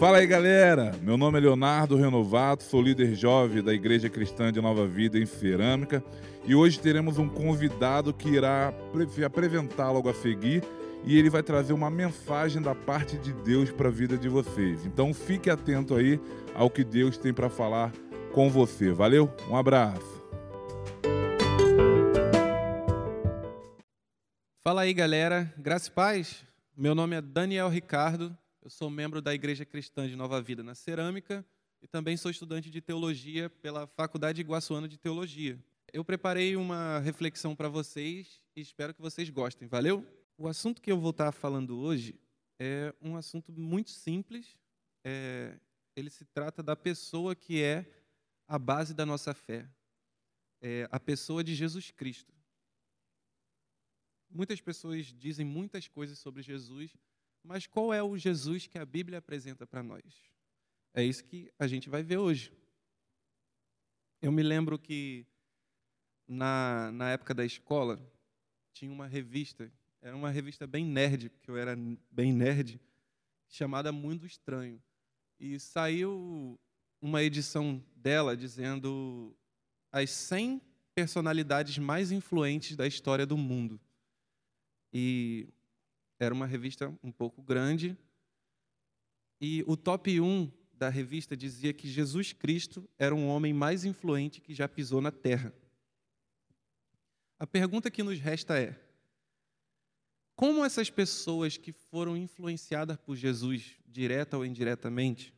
Fala aí, galera! Meu nome é Leonardo Renovato, sou líder jovem da Igreja Cristã de Nova Vida em Cerâmica e hoje teremos um convidado que irá apresentar logo a seguir e ele vai trazer uma mensagem da parte de Deus para a vida de vocês. Então fique atento aí ao que Deus tem para falar com você. Valeu? Um abraço. Fala aí, galera. Graça e paz. Meu nome é Daniel Ricardo. Eu sou membro da Igreja Cristã de Nova Vida na Cerâmica e também sou estudante de teologia pela Faculdade Iguaçuana de Teologia. Eu preparei uma reflexão para vocês e espero que vocês gostem. Valeu? O assunto que eu vou estar falando hoje é um assunto muito simples. É, ele se trata da pessoa que é a base da nossa fé, é a pessoa de Jesus Cristo. Muitas pessoas dizem muitas coisas sobre Jesus, mas qual é o Jesus que a Bíblia apresenta para nós? É isso que a gente vai ver hoje. Eu me lembro que na, na época da escola tinha uma revista era uma revista bem nerd, porque eu era bem nerd, chamada Mundo Estranho. E saiu uma edição dela dizendo as 100 personalidades mais influentes da história do mundo. E era uma revista um pouco grande. E o top 1 da revista dizia que Jesus Cristo era um homem mais influente que já pisou na Terra. A pergunta que nos resta é: como essas pessoas que foram influenciadas por Jesus, direta ou indiretamente,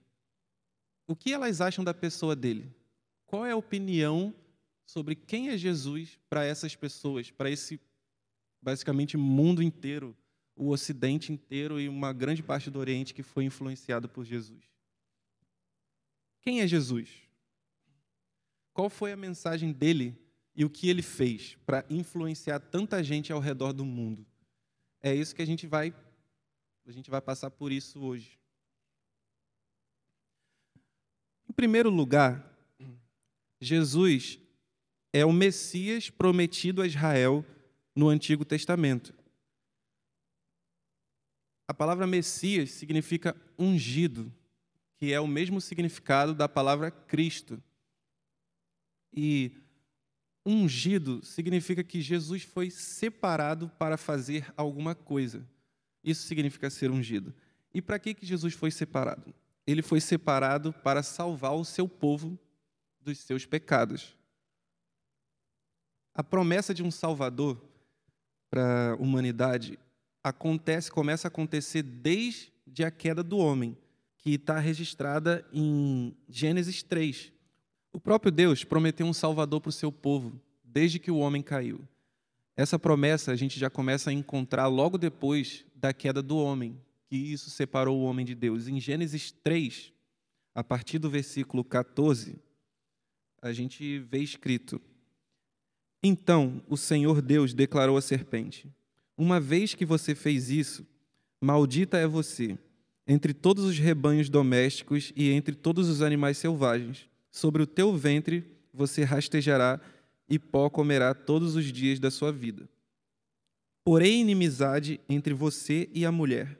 o que elas acham da pessoa dele? Qual é a opinião sobre quem é Jesus para essas pessoas, para esse basicamente mundo inteiro, o Ocidente inteiro e uma grande parte do Oriente que foi influenciado por Jesus? Quem é Jesus? Qual foi a mensagem dele e o que ele fez para influenciar tanta gente ao redor do mundo? É isso que a gente vai a gente vai passar por isso hoje. Em primeiro lugar, Jesus é o Messias prometido a Israel no Antigo Testamento. A palavra Messias significa ungido, que é o mesmo significado da palavra Cristo. E Ungido significa que Jesus foi separado para fazer alguma coisa. Isso significa ser ungido. E para que, que Jesus foi separado? Ele foi separado para salvar o seu povo dos seus pecados. A promessa de um Salvador para a humanidade acontece, começa a acontecer desde a queda do homem, que está registrada em Gênesis 3. O próprio Deus prometeu um Salvador para o seu povo, desde que o homem caiu. Essa promessa a gente já começa a encontrar logo depois da queda do homem, que isso separou o homem de Deus. Em Gênesis 3, a partir do versículo 14, a gente vê escrito: Então o Senhor Deus declarou à serpente: Uma vez que você fez isso, maldita é você entre todos os rebanhos domésticos e entre todos os animais selvagens sobre o teu ventre você rastejará e pó comerá todos os dias da sua vida. Porém, inimizade entre você e a mulher,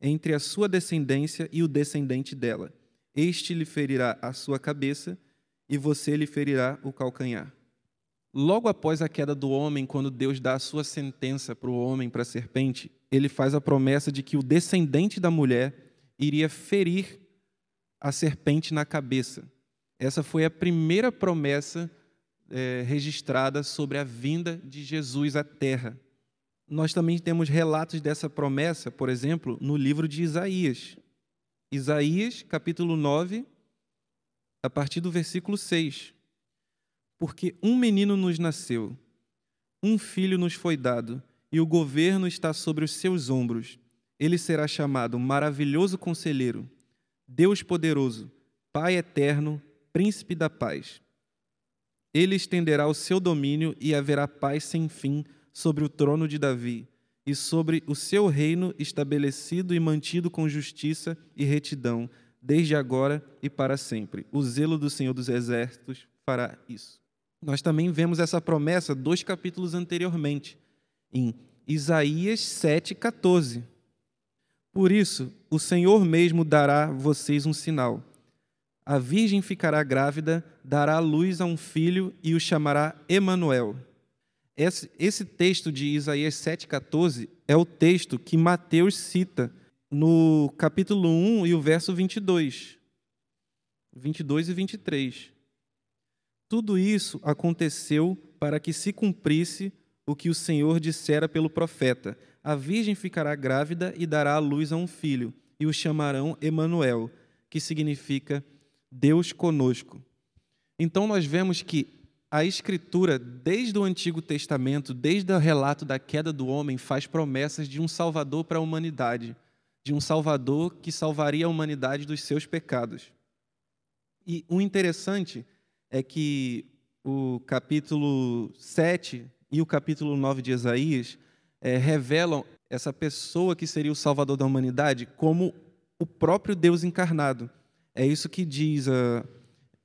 entre a sua descendência e o descendente dela. Este lhe ferirá a sua cabeça e você lhe ferirá o calcanhar. Logo após a queda do homem, quando Deus dá a sua sentença para o homem, para a serpente, ele faz a promessa de que o descendente da mulher iria ferir a serpente na cabeça. Essa foi a primeira promessa é, registrada sobre a vinda de Jesus à Terra. Nós também temos relatos dessa promessa, por exemplo, no livro de Isaías. Isaías, capítulo 9, a partir do versículo 6. Porque um menino nos nasceu, um filho nos foi dado, e o governo está sobre os seus ombros. Ele será chamado Maravilhoso Conselheiro, Deus Poderoso, Pai Eterno, príncipe da paz. Ele estenderá o seu domínio e haverá paz sem fim sobre o trono de Davi e sobre o seu reino estabelecido e mantido com justiça e retidão, desde agora e para sempre. O zelo do Senhor dos Exércitos fará isso. Nós também vemos essa promessa dois capítulos anteriormente, em Isaías 7,14. Por isso, o Senhor mesmo dará a vocês um sinal. A virgem ficará grávida, dará luz a um filho e o chamará Emanuel. Esse, esse texto de Isaías 7,14 é o texto que Mateus cita no capítulo 1 e o verso 22. 22 e 23. Tudo isso aconteceu para que se cumprisse o que o Senhor dissera pelo profeta: A virgem ficará grávida e dará à luz a um filho, e o chamarão Emanuel, que significa Deus conosco. Então nós vemos que a escritura, desde o Antigo Testamento, desde o relato da queda do homem, faz promessas de um salvador para a humanidade, de um salvador que salvaria a humanidade dos seus pecados. E o interessante é que o capítulo 7 e o capítulo 9 de Isaías é, revelam essa pessoa que seria o salvador da humanidade como o próprio Deus encarnado. É isso que diz uh,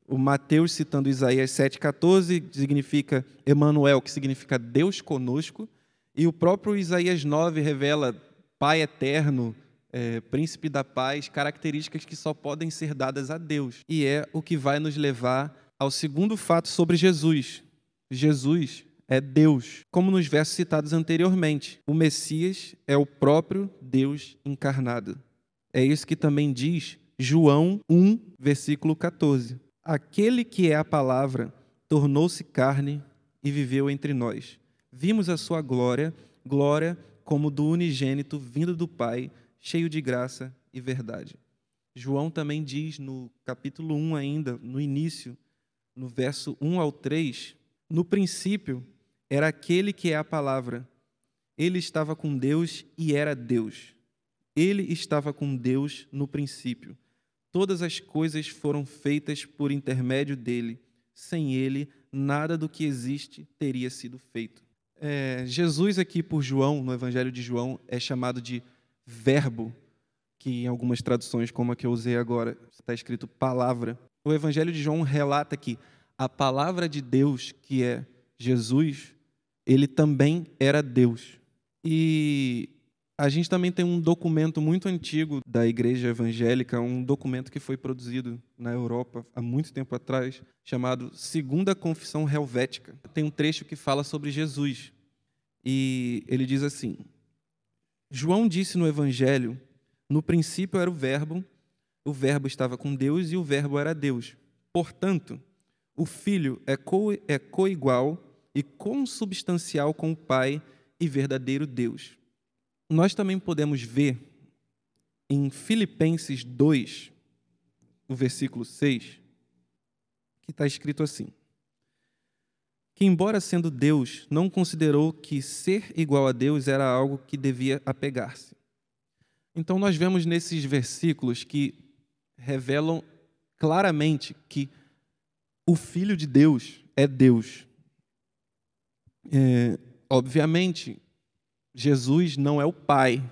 o Mateus, citando Isaías 7,14, significa Emanuel, que significa Deus conosco, e o próprio Isaías 9 revela Pai eterno, é, príncipe da paz, características que só podem ser dadas a Deus. E é o que vai nos levar ao segundo fato sobre Jesus. Jesus é Deus, como nos versos citados anteriormente. O Messias é o próprio Deus encarnado. É isso que também diz João 1, versículo 14. Aquele que é a palavra tornou-se carne e viveu entre nós. Vimos a sua glória, glória como do unigênito vindo do Pai, cheio de graça e verdade. João também diz no capítulo 1 ainda, no início, no verso 1 ao 3, no princípio era aquele que é a palavra. Ele estava com Deus e era Deus. Ele estava com Deus no princípio. Todas as coisas foram feitas por intermédio dele. Sem ele, nada do que existe teria sido feito. É, Jesus, aqui por João, no Evangelho de João, é chamado de Verbo, que em algumas traduções, como a que eu usei agora, está escrito palavra o Evangelho de João relata que a palavra de Deus, que é Jesus, ele também era Deus. E a gente também tem um documento muito antigo da igreja evangélica, um documento que foi produzido na Europa há muito tempo atrás, chamado Segunda Confissão Helvética. Tem um trecho que fala sobre Jesus. E ele diz assim: João disse no evangelho: No princípio era o Verbo, o Verbo estava com Deus e o Verbo era Deus. Portanto, o Filho é, co é coigual e consubstancial com o Pai e verdadeiro Deus. Nós também podemos ver em Filipenses 2, o versículo 6, que está escrito assim: Que, embora sendo Deus, não considerou que ser igual a Deus era algo que devia apegar-se. Então, nós vemos nesses versículos que revelam claramente que o Filho de Deus é Deus. É, obviamente, Jesus não é o Pai,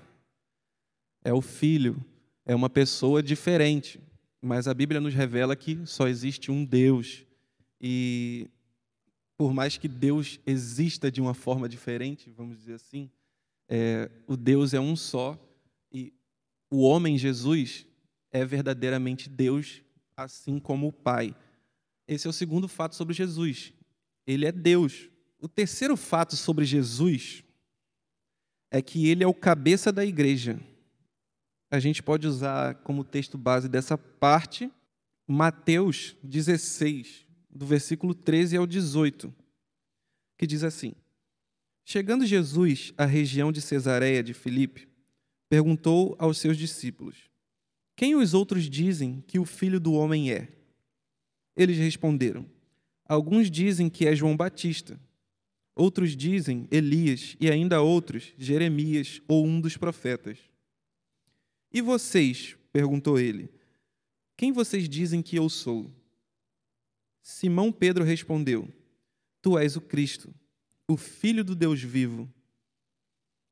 é o Filho, é uma pessoa diferente, mas a Bíblia nos revela que só existe um Deus. E por mais que Deus exista de uma forma diferente, vamos dizer assim, é, o Deus é um só e o homem Jesus é verdadeiramente Deus, assim como o Pai. Esse é o segundo fato sobre Jesus. Ele é Deus. O terceiro fato sobre Jesus é que ele é o cabeça da igreja. A gente pode usar como texto base dessa parte Mateus 16, do versículo 13 ao 18, que diz assim: Chegando Jesus à região de Cesareia de Filipe, perguntou aos seus discípulos: quem os outros dizem que o filho do homem é? Eles responderam: Alguns dizem que é João Batista, outros dizem Elias, e ainda outros Jeremias ou um dos profetas. E vocês? perguntou ele. Quem vocês dizem que eu sou? Simão Pedro respondeu: Tu és o Cristo, o Filho do Deus vivo.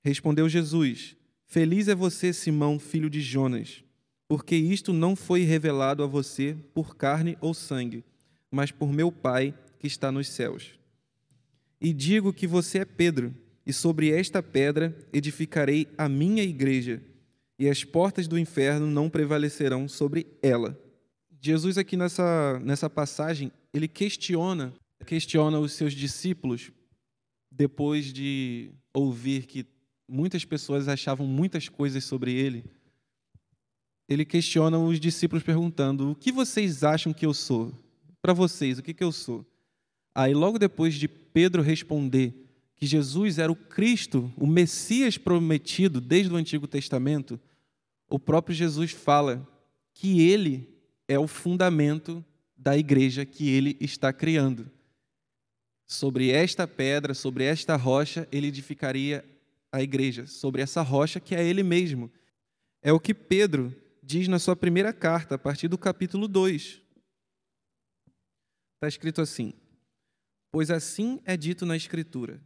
Respondeu Jesus: Feliz é você, Simão, filho de Jonas porque isto não foi revelado a você por carne ou sangue, mas por meu Pai que está nos céus. E digo que você é Pedro, e sobre esta pedra edificarei a minha igreja, e as portas do inferno não prevalecerão sobre ela. Jesus aqui nessa, nessa passagem, ele questiona, questiona os seus discípulos depois de ouvir que muitas pessoas achavam muitas coisas sobre ele. Ele questiona os discípulos perguntando: "O que vocês acham que eu sou? Para vocês, o que que eu sou?" Aí logo depois de Pedro responder que Jesus era o Cristo, o Messias prometido desde o Antigo Testamento, o próprio Jesus fala que ele é o fundamento da igreja que ele está criando. Sobre esta pedra, sobre esta rocha, ele edificaria a igreja, sobre essa rocha que é ele mesmo. É o que Pedro diz na sua primeira carta, a partir do capítulo 2. Está escrito assim: Pois assim é dito na Escritura: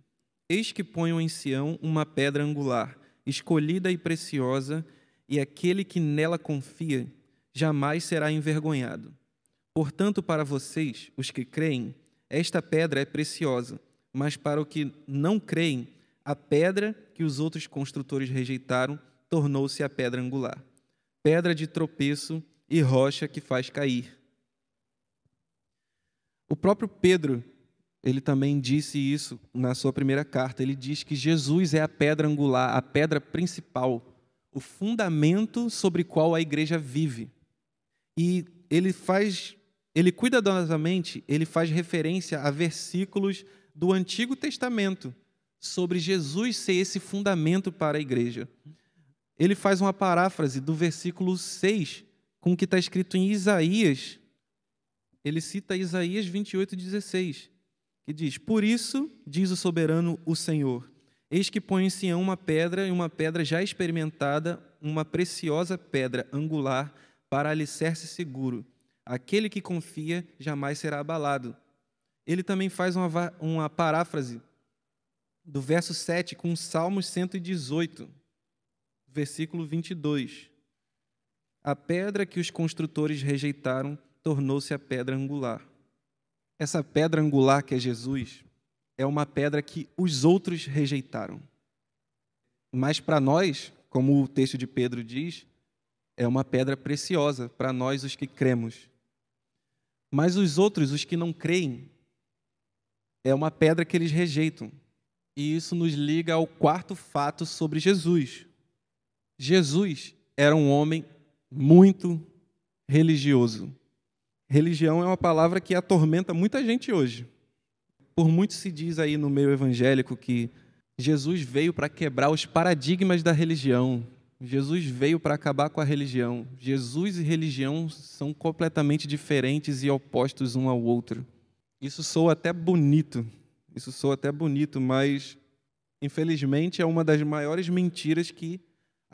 Eis que ponho em Sião uma pedra angular, escolhida e preciosa, e aquele que nela confia jamais será envergonhado. Portanto, para vocês, os que creem, esta pedra é preciosa, mas para os que não creem, a pedra que os outros construtores rejeitaram tornou-se a pedra angular, pedra de tropeço e rocha que faz cair. O próprio Pedro, ele também disse isso na sua primeira carta. Ele diz que Jesus é a pedra angular, a pedra principal o fundamento sobre qual a igreja vive. E ele faz, ele cuidadosamente, ele faz referência a versículos do Antigo Testamento sobre Jesus ser esse fundamento para a igreja. Ele faz uma paráfrase do versículo 6, com o que está escrito em Isaías. Ele cita Isaías 28, 16, que diz: Por isso, diz o soberano o Senhor, Eis que põe em Sião uma pedra, e uma pedra já experimentada, uma preciosa pedra angular para alicerce seguro. Aquele que confia jamais será abalado. Ele também faz uma, uma paráfrase do verso 7 com Salmos 118, versículo 22. A pedra que os construtores rejeitaram tornou-se a pedra angular. Essa pedra angular que é Jesus, é uma pedra que os outros rejeitaram. Mas para nós, como o texto de Pedro diz, é uma pedra preciosa para nós os que cremos. Mas os outros, os que não creem, é uma pedra que eles rejeitam. E isso nos liga ao quarto fato sobre Jesus. Jesus era um homem muito religioso. Religião é uma palavra que atormenta muita gente hoje. Por muito se diz aí no meio evangélico que Jesus veio para quebrar os paradigmas da religião. Jesus veio para acabar com a religião. Jesus e religião são completamente diferentes e opostos um ao outro. Isso soa até bonito. Isso soa até bonito, mas infelizmente é uma das maiores mentiras que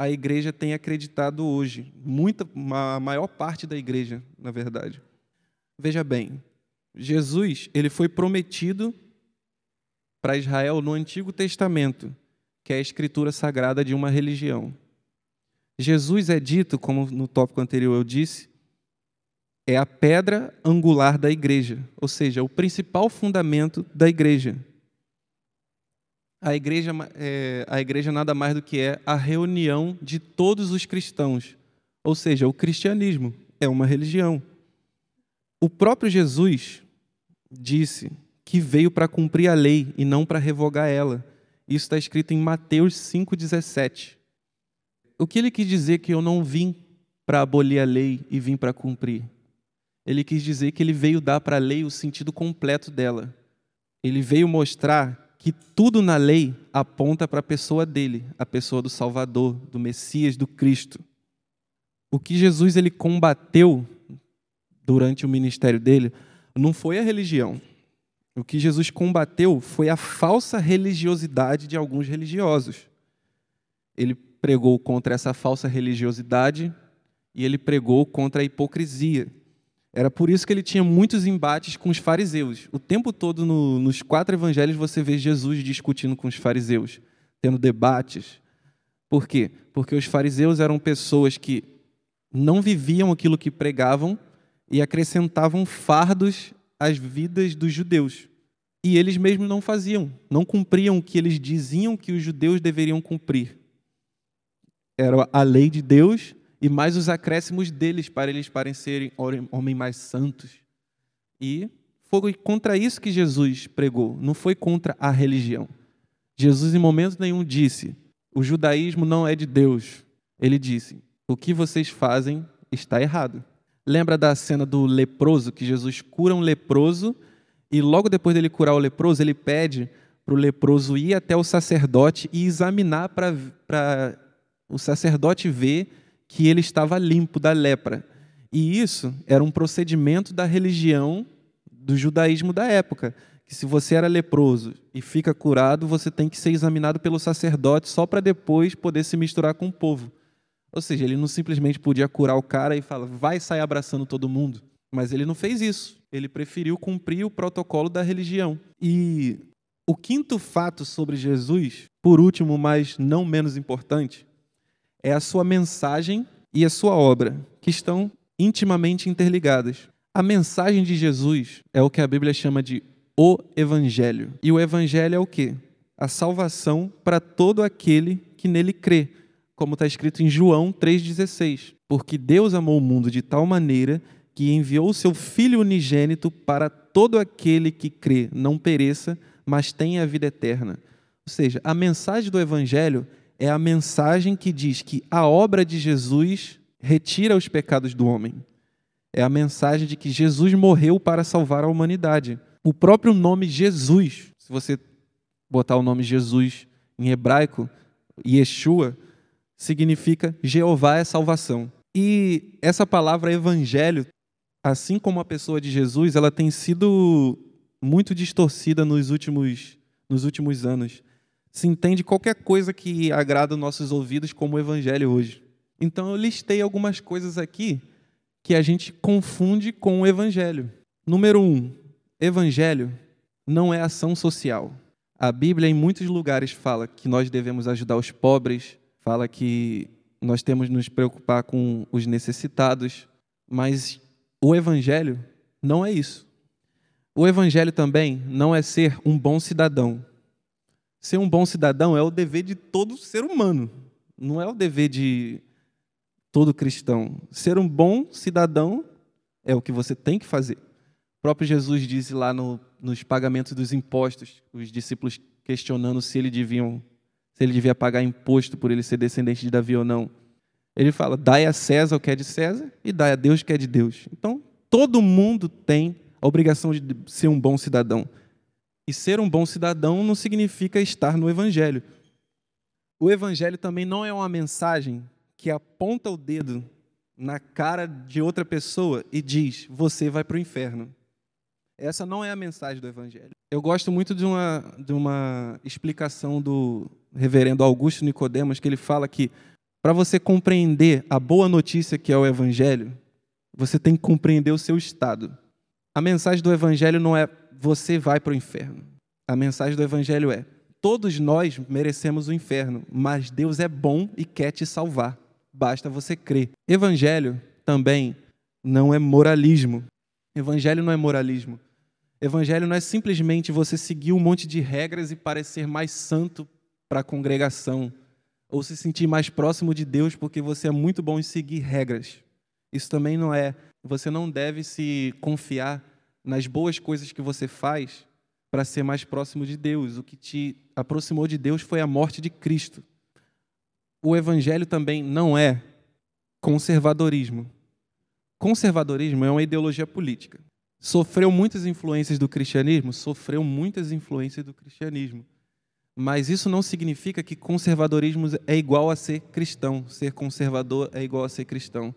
a igreja tem acreditado hoje. Muita, a maior parte da igreja, na verdade. Veja bem, Jesus, ele foi prometido para Israel no Antigo Testamento, que é a escritura sagrada de uma religião. Jesus é dito, como no tópico anterior eu disse, é a pedra angular da igreja, ou seja, o principal fundamento da igreja. A igreja, é, a igreja nada mais do que é a reunião de todos os cristãos, ou seja, o cristianismo é uma religião. O próprio Jesus disse que veio para cumprir a lei e não para revogar ela. Isso está escrito em Mateus 5,17. O que ele quis dizer que eu não vim para abolir a lei e vim para cumprir? Ele quis dizer que ele veio dar para a lei o sentido completo dela. Ele veio mostrar que tudo na lei aponta para a pessoa dele, a pessoa do Salvador, do Messias, do Cristo. O que Jesus ele combateu durante o ministério dele não foi a religião. O que Jesus combateu foi a falsa religiosidade de alguns religiosos. Ele pregou contra essa falsa religiosidade e ele pregou contra a hipocrisia. Era por isso que ele tinha muitos embates com os fariseus. O tempo todo no, nos quatro evangelhos você vê Jesus discutindo com os fariseus, tendo debates. Por quê? Porque os fariseus eram pessoas que não viviam aquilo que pregavam e acrescentavam fardos às vidas dos judeus. E eles mesmos não faziam, não cumpriam o que eles diziam que os judeus deveriam cumprir. era a lei de Deus e mais os acréscimos deles para eles parecerem homens mais santos. E foi contra isso que Jesus pregou, não foi contra a religião. Jesus, em momento nenhum, disse: o judaísmo não é de Deus. Ele disse: o que vocês fazem está errado. Lembra da cena do leproso, que Jesus cura um leproso e logo depois dele curar o leproso, ele pede para o leproso ir até o sacerdote e examinar para o sacerdote ver que ele estava limpo da lepra. E isso era um procedimento da religião do judaísmo da época, que se você era leproso e fica curado, você tem que ser examinado pelo sacerdote só para depois poder se misturar com o povo. Ou seja, ele não simplesmente podia curar o cara e falar, vai sair abraçando todo mundo. Mas ele não fez isso. Ele preferiu cumprir o protocolo da religião. E o quinto fato sobre Jesus, por último, mas não menos importante, é a sua mensagem e a sua obra, que estão intimamente interligadas. A mensagem de Jesus é o que a Bíblia chama de o Evangelho. E o Evangelho é o quê? A salvação para todo aquele que nele crê como está escrito em João 3,16. Porque Deus amou o mundo de tal maneira que enviou o seu Filho unigênito para todo aquele que crê, não pereça, mas tenha a vida eterna. Ou seja, a mensagem do Evangelho é a mensagem que diz que a obra de Jesus retira os pecados do homem. É a mensagem de que Jesus morreu para salvar a humanidade. O próprio nome Jesus, se você botar o nome Jesus em hebraico, Yeshua, significa Jeová é salvação. E essa palavra evangelho, assim como a pessoa de Jesus, ela tem sido muito distorcida nos últimos, nos últimos anos. Se entende qualquer coisa que agrada os nossos ouvidos como evangelho hoje. Então eu listei algumas coisas aqui que a gente confunde com o evangelho. Número um, evangelho não é ação social. A Bíblia, em muitos lugares, fala que nós devemos ajudar os pobres, fala que nós temos nos preocupar com os necessitados, mas o Evangelho não é isso. O Evangelho também não é ser um bom cidadão. Ser um bom cidadão é o dever de todo ser humano, não é o dever de todo cristão. Ser um bom cidadão é o que você tem que fazer. O próprio Jesus disse lá no, nos pagamentos dos impostos, os discípulos questionando se ele deviam se ele devia pagar imposto por ele ser descendente de Davi ou não. Ele fala: dai a César o que é de César e dai a Deus o que é de Deus. Então, todo mundo tem a obrigação de ser um bom cidadão. E ser um bom cidadão não significa estar no Evangelho. O Evangelho também não é uma mensagem que aponta o dedo na cara de outra pessoa e diz: você vai para o inferno. Essa não é a mensagem do Evangelho. Eu gosto muito de uma, de uma explicação do reverendo Augusto Nicodemos, que ele fala que para você compreender a boa notícia que é o Evangelho, você tem que compreender o seu estado. A mensagem do Evangelho não é você vai para o inferno. A mensagem do Evangelho é todos nós merecemos o inferno, mas Deus é bom e quer te salvar. Basta você crer. Evangelho também não é moralismo. Evangelho não é moralismo. Evangelho não é simplesmente você seguir um monte de regras e parecer mais santo para a congregação, ou se sentir mais próximo de Deus porque você é muito bom em seguir regras. Isso também não é. Você não deve se confiar nas boas coisas que você faz para ser mais próximo de Deus. O que te aproximou de Deus foi a morte de Cristo. O Evangelho também não é conservadorismo. Conservadorismo é uma ideologia política sofreu muitas influências do cristianismo? Sofreu muitas influências do cristianismo. Mas isso não significa que conservadorismo é igual a ser cristão. Ser conservador é igual a ser cristão.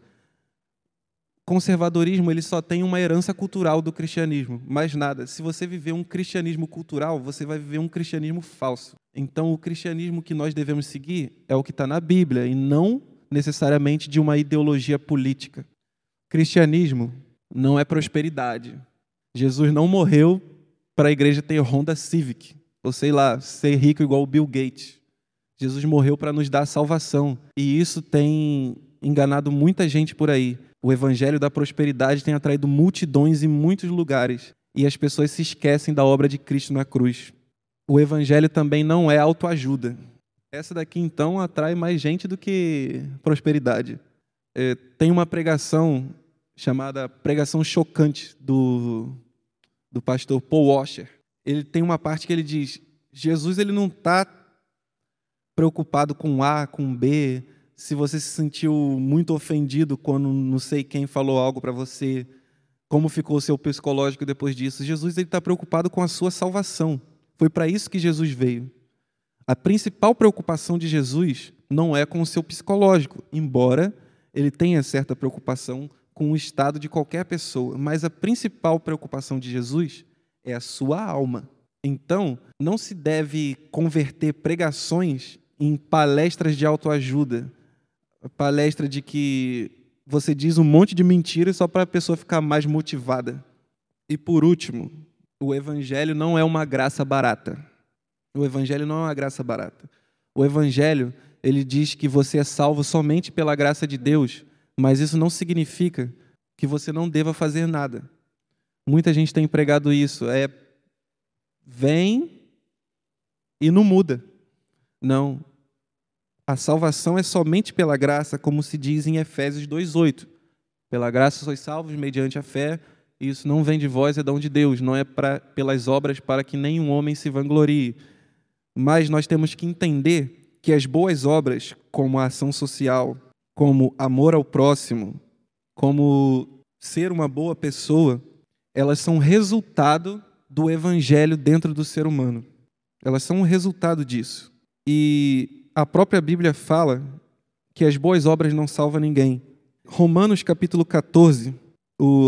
Conservadorismo ele só tem uma herança cultural do cristianismo, mais nada. Se você viver um cristianismo cultural, você vai viver um cristianismo falso. Então, o cristianismo que nós devemos seguir é o que está na Bíblia e não necessariamente de uma ideologia política. Cristianismo não é prosperidade. Jesus não morreu para a igreja ter Honda Civic, ou sei lá, ser rico igual o Bill Gates. Jesus morreu para nos dar salvação. E isso tem enganado muita gente por aí. O evangelho da prosperidade tem atraído multidões em muitos lugares. E as pessoas se esquecem da obra de Cristo na cruz. O evangelho também não é autoajuda. Essa daqui, então, atrai mais gente do que prosperidade. É, tem uma pregação chamada Pregação Chocante do, do pastor Paul Washer. Ele tem uma parte que ele diz: Jesus ele não está preocupado com A, com B, se você se sentiu muito ofendido quando não sei quem falou algo para você, como ficou o seu psicológico depois disso. Jesus está preocupado com a sua salvação. Foi para isso que Jesus veio. A principal preocupação de Jesus não é com o seu psicológico, embora ele tenha certa preocupação com o estado de qualquer pessoa, mas a principal preocupação de Jesus é a sua alma. Então, não se deve converter pregações em palestras de autoajuda, palestra de que você diz um monte de mentiras só para a pessoa ficar mais motivada. E por último, o evangelho não é uma graça barata. O evangelho não é uma graça barata. O evangelho, ele diz que você é salvo somente pela graça de Deus, mas isso não significa que você não deva fazer nada. Muita gente tem pregado isso, é vem e não muda. Não. A salvação é somente pela graça, como se diz em Efésios 2:8. Pela graça sois salvos mediante a fé, isso não vem de vós, é dom de Deus, não é pelas obras para que nenhum homem se vanglorie. Mas nós temos que entender que as boas obras, como a ação social, como amor ao próximo, como ser uma boa pessoa, elas são resultado do evangelho dentro do ser humano. Elas são um resultado disso. E a própria Bíblia fala que as boas obras não salvam ninguém. Romanos capítulo 14,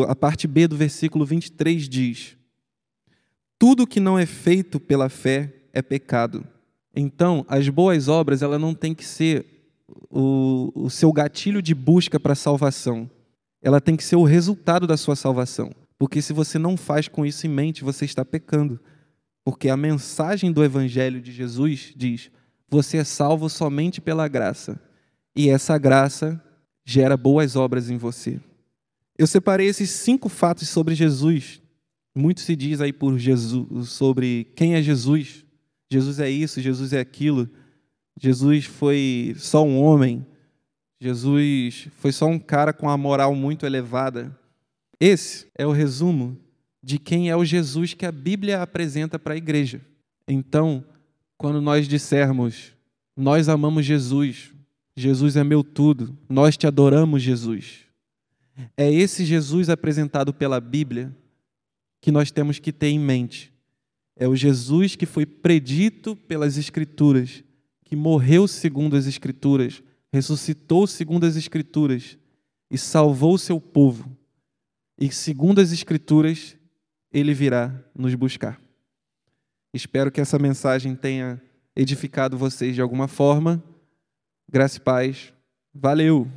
a parte B do versículo 23 diz: Tudo que não é feito pela fé é pecado. Então, as boas obras, ela não tem que ser o, o seu gatilho de busca para a salvação. Ela tem que ser o resultado da sua salvação. Porque se você não faz com isso em mente, você está pecando. Porque a mensagem do Evangelho de Jesus diz: você é salvo somente pela graça. E essa graça gera boas obras em você. Eu separei esses cinco fatos sobre Jesus. Muito se diz aí por Jesus sobre quem é Jesus, Jesus é isso, Jesus é aquilo. Jesus foi só um homem. Jesus foi só um cara com a moral muito elevada. Esse é o resumo de quem é o Jesus que a Bíblia apresenta para a igreja. Então, quando nós dissermos, nós amamos Jesus, Jesus é meu tudo, nós te adoramos, Jesus. É esse Jesus apresentado pela Bíblia que nós temos que ter em mente. É o Jesus que foi predito pelas Escrituras, que morreu segundo as Escrituras, ressuscitou segundo as Escrituras e salvou o seu povo. E segundo as Escrituras, ele virá nos buscar. Espero que essa mensagem tenha edificado vocês de alguma forma. Graça e paz. Valeu!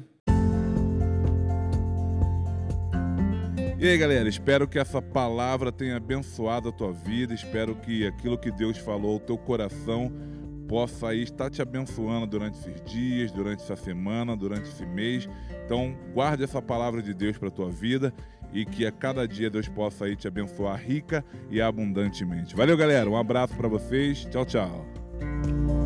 E aí, galera, espero que essa palavra tenha abençoado a tua vida, espero que aquilo que Deus falou ao teu coração possa aí estar te abençoando durante esses dias, durante essa semana, durante esse mês. Então, guarde essa palavra de Deus para a tua vida e que a cada dia Deus possa aí te abençoar rica e abundantemente. Valeu, galera. Um abraço para vocês. Tchau, tchau.